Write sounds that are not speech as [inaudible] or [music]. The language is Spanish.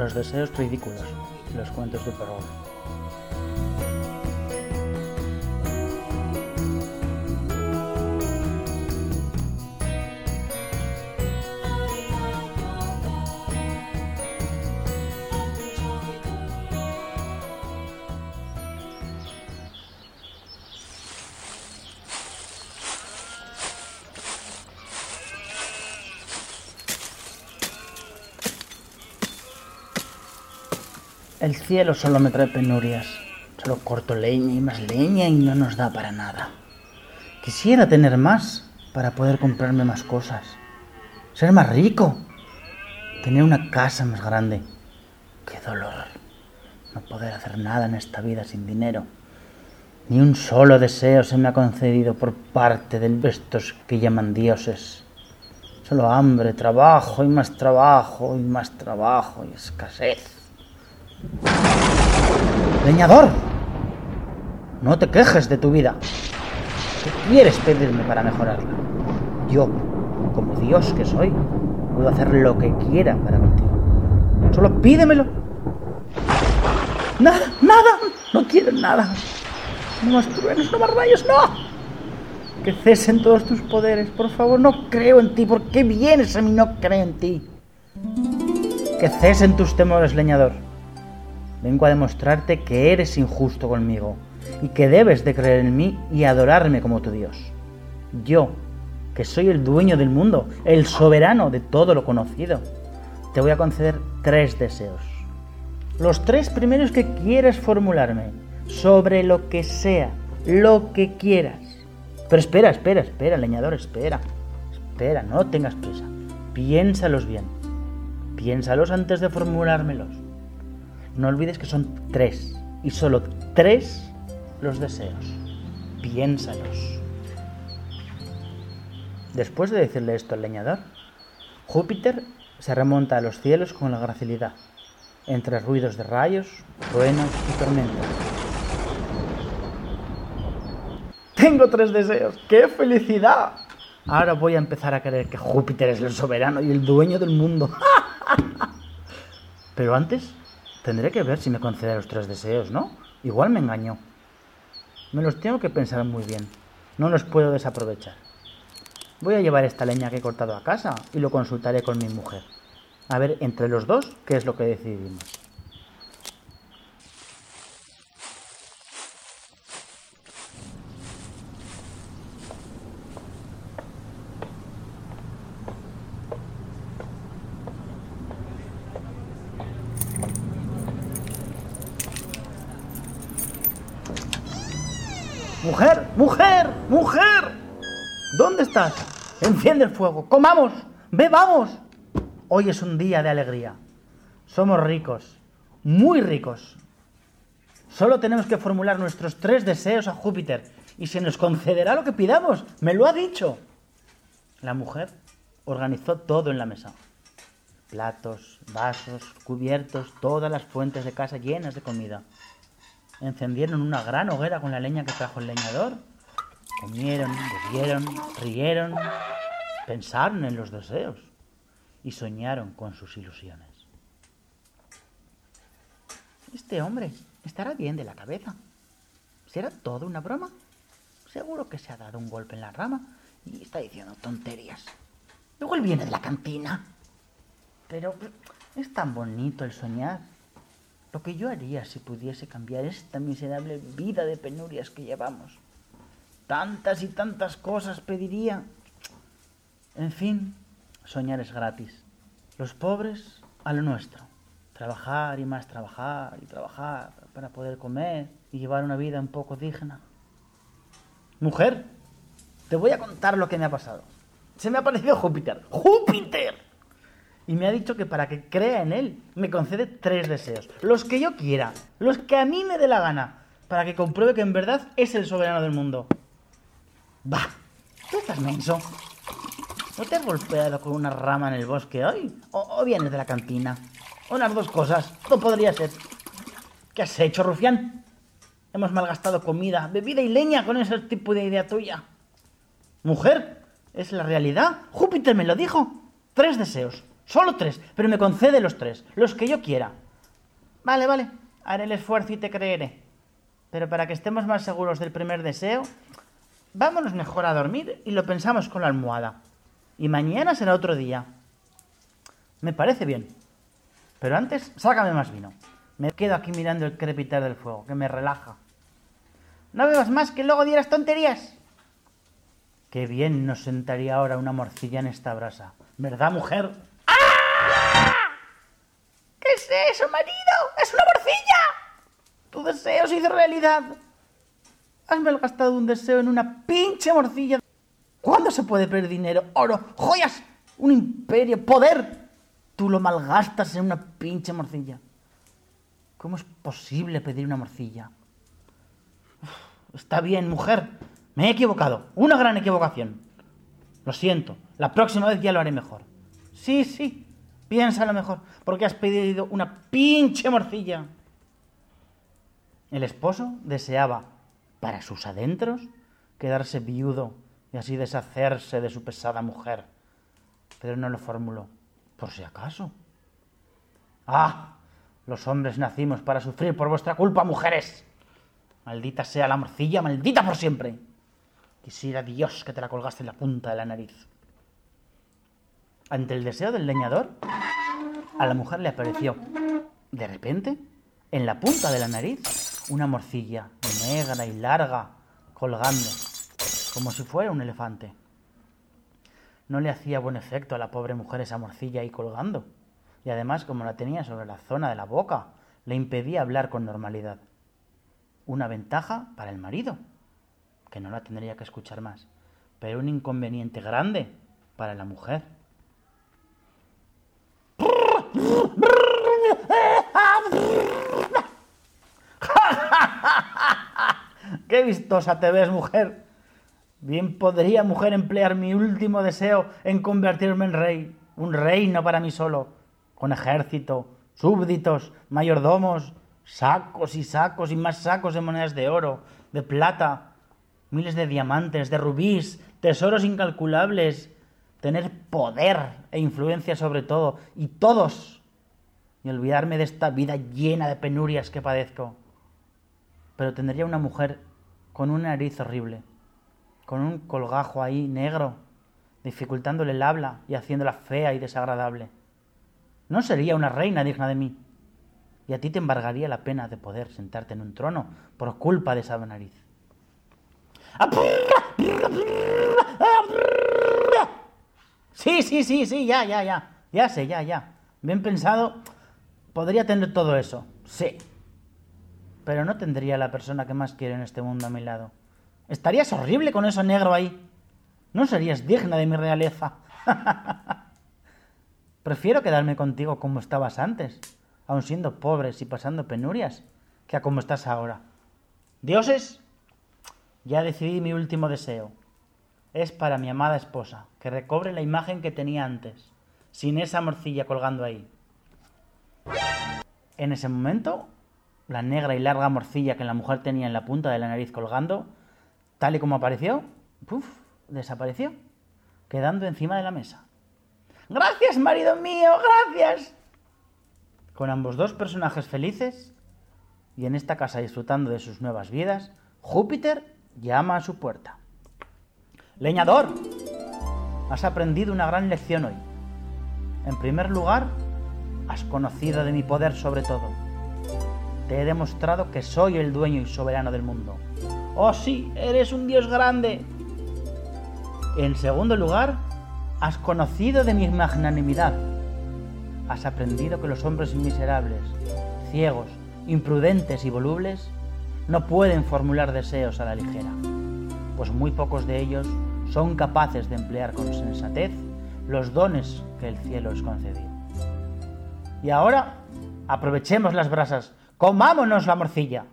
los deseos ridículos los cuentos de terror. El cielo solo me trae penurias. Solo corto leña y más leña y no nos da para nada. Quisiera tener más para poder comprarme más cosas. Ser más rico. Tener una casa más grande. Qué dolor. No poder hacer nada en esta vida sin dinero. Ni un solo deseo se me ha concedido por parte de estos que llaman dioses. Solo hambre, trabajo y más trabajo y más trabajo y escasez. Leñador, no te quejes de tu vida. ¿Qué quieres pedirme para mejorarla? Yo, como Dios que soy, puedo hacer lo que quiera para contigo. Solo pídemelo. Nada, nada, no quiero nada. No más truenos, no más rayos, no. Que cesen todos tus poderes, por favor, no creo en ti. ¿Por qué vienes a mí? No creo en ti. Que cesen tus temores, leñador. Vengo a demostrarte que eres injusto conmigo y que debes de creer en mí y adorarme como tu Dios. Yo, que soy el dueño del mundo, el soberano de todo lo conocido, te voy a conceder tres deseos. Los tres primeros que quieres formularme, sobre lo que sea, lo que quieras. Pero espera, espera, espera, leñador, espera. Espera, no tengas prisa. Piénsalos bien. Piénsalos antes de formulármelos. No olvides que son tres y solo tres los deseos. Piénsalos. Después de decirle esto al leñador, Júpiter se remonta a los cielos con la gracilidad, entre ruidos de rayos, truenos y tormentas. Tengo tres deseos. ¡Qué felicidad! Ahora voy a empezar a creer que Júpiter es el soberano y el dueño del mundo. [laughs] Pero antes Tendré que ver si me concede los tres deseos, ¿no? Igual me engañó. Me los tengo que pensar muy bien. No los puedo desaprovechar. Voy a llevar esta leña que he cortado a casa y lo consultaré con mi mujer. A ver entre los dos qué es lo que decidimos. Mujer, mujer, mujer. ¿Dónde estás? Enciende el fuego. Comamos, bebamos. Hoy es un día de alegría. Somos ricos, muy ricos. Solo tenemos que formular nuestros tres deseos a Júpiter y se nos concederá lo que pidamos. Me lo ha dicho. La mujer organizó todo en la mesa. Platos, vasos, cubiertos, todas las fuentes de casa llenas de comida. Encendieron una gran hoguera con la leña que trajo el leñador. Comieron, bebieron, rieron, pensaron en los deseos y soñaron con sus ilusiones. Este hombre estará bien de la cabeza. ¿Será todo una broma? Seguro que se ha dado un golpe en la rama y está diciendo tonterías. Luego él viene de la cantina. Pero es tan bonito el soñar. Lo que yo haría si pudiese cambiar esta miserable vida de penurias que llevamos. Tantas y tantas cosas pediría. En fin, soñar es gratis. Los pobres a lo nuestro. Trabajar y más trabajar y trabajar para poder comer y llevar una vida un poco digna. Mujer, te voy a contar lo que me ha pasado. Se me ha aparecido Júpiter. ¡Júpiter! Y me ha dicho que para que crea en él me concede tres deseos. Los que yo quiera, los que a mí me dé la gana, para que compruebe que en verdad es el soberano del mundo. Bah, ¿tú estás menso? ¿No te has golpeado con una rama en el bosque hoy? ¿O, vienes de la cantina? Unas dos cosas, no podría ser. ¿Qué has hecho, rufián? Hemos malgastado comida, bebida y leña con ese tipo de idea tuya. Mujer, es la realidad. Júpiter me lo dijo. Tres deseos Solo tres, pero me concede los tres, los que yo quiera. Vale, vale, haré el esfuerzo y te creeré. Pero para que estemos más seguros del primer deseo, vámonos mejor a dormir y lo pensamos con la almohada. Y mañana será otro día. Me parece bien. Pero antes, sácame más vino. Me quedo aquí mirando el crepitar del fuego, que me relaja. No bebas más que luego dieras tonterías. Qué bien nos sentaría ahora una morcilla en esta brasa. ¿Verdad, mujer? ¿Qué es eso, marido? ¡Es una morcilla! Tu deseo se hizo realidad. Has malgastado un deseo en una pinche morcilla. ¿Cuándo se puede perder dinero, oro, joyas, un imperio, poder? Tú lo malgastas en una pinche morcilla. ¿Cómo es posible pedir una morcilla? está bien, mujer. Me he equivocado. Una gran equivocación. Lo siento. La próxima vez ya lo haré mejor. Sí, sí. Piénsalo mejor. Porque has pedido una pinche morcilla. El esposo deseaba, para sus adentros, quedarse viudo y así deshacerse de su pesada mujer. Pero no lo formuló. Por si acaso. ¡Ah! Los hombres nacimos para sufrir por vuestra culpa, mujeres. Maldita sea la morcilla, maldita por siempre. Quisiera Dios que te la colgaste en la punta de la nariz. Ante el deseo del leñador, a la mujer le apareció, de repente, en la punta de la nariz, una morcilla negra y larga, colgando, como si fuera un elefante. No le hacía buen efecto a la pobre mujer esa morcilla ahí colgando, y además, como la tenía sobre la zona de la boca, le impedía hablar con normalidad una ventaja para el marido, que no la tendría que escuchar más, pero un inconveniente grande para la mujer. [laughs] ¡Qué vistosa te ves, mujer! Bien podría, mujer, emplear mi último deseo en convertirme en rey, un reino para mí solo, con ejército, súbditos, mayordomos, sacos y sacos y más sacos de monedas de oro, de plata, miles de diamantes, de rubíes, tesoros incalculables, tener poder e influencia sobre todo, y todos, y olvidarme de esta vida llena de penurias que padezco. Pero tendría una mujer con una nariz horrible, con un colgajo ahí negro, dificultándole el habla y haciéndola fea y desagradable. No sería una reina digna de mí y a ti te embargaría la pena de poder sentarte en un trono por culpa de esa nariz. Sí, sí, sí, sí, ya, ya, ya. Ya sé, ya, ya. Bien pensado, podría tener todo eso. Sí. Pero no tendría la persona que más quiero en este mundo a mi lado. Estarías horrible con eso negro ahí. No serías digna de mi realeza. [laughs] Prefiero quedarme contigo como estabas antes aun siendo pobres y pasando penurias, que a como estás ahora. Dioses, ya decidí mi último deseo. Es para mi amada esposa, que recobre la imagen que tenía antes, sin esa morcilla colgando ahí. En ese momento, la negra y larga morcilla que la mujer tenía en la punta de la nariz colgando, tal y como apareció, ¡puf! desapareció, quedando encima de la mesa. Gracias, marido mío, gracias con ambos dos personajes felices y en esta casa disfrutando de sus nuevas vidas, Júpiter llama a su puerta. Leñador, has aprendido una gran lección hoy. En primer lugar, has conocido de mi poder sobre todo. Te he demostrado que soy el dueño y soberano del mundo. Oh sí, eres un dios grande. En segundo lugar, has conocido de mi magnanimidad has aprendido que los hombres miserables, ciegos, imprudentes y volubles no pueden formular deseos a la ligera, pues muy pocos de ellos son capaces de emplear con sensatez los dones que el cielo les concedió. Y ahora, aprovechemos las brasas, comámonos la morcilla.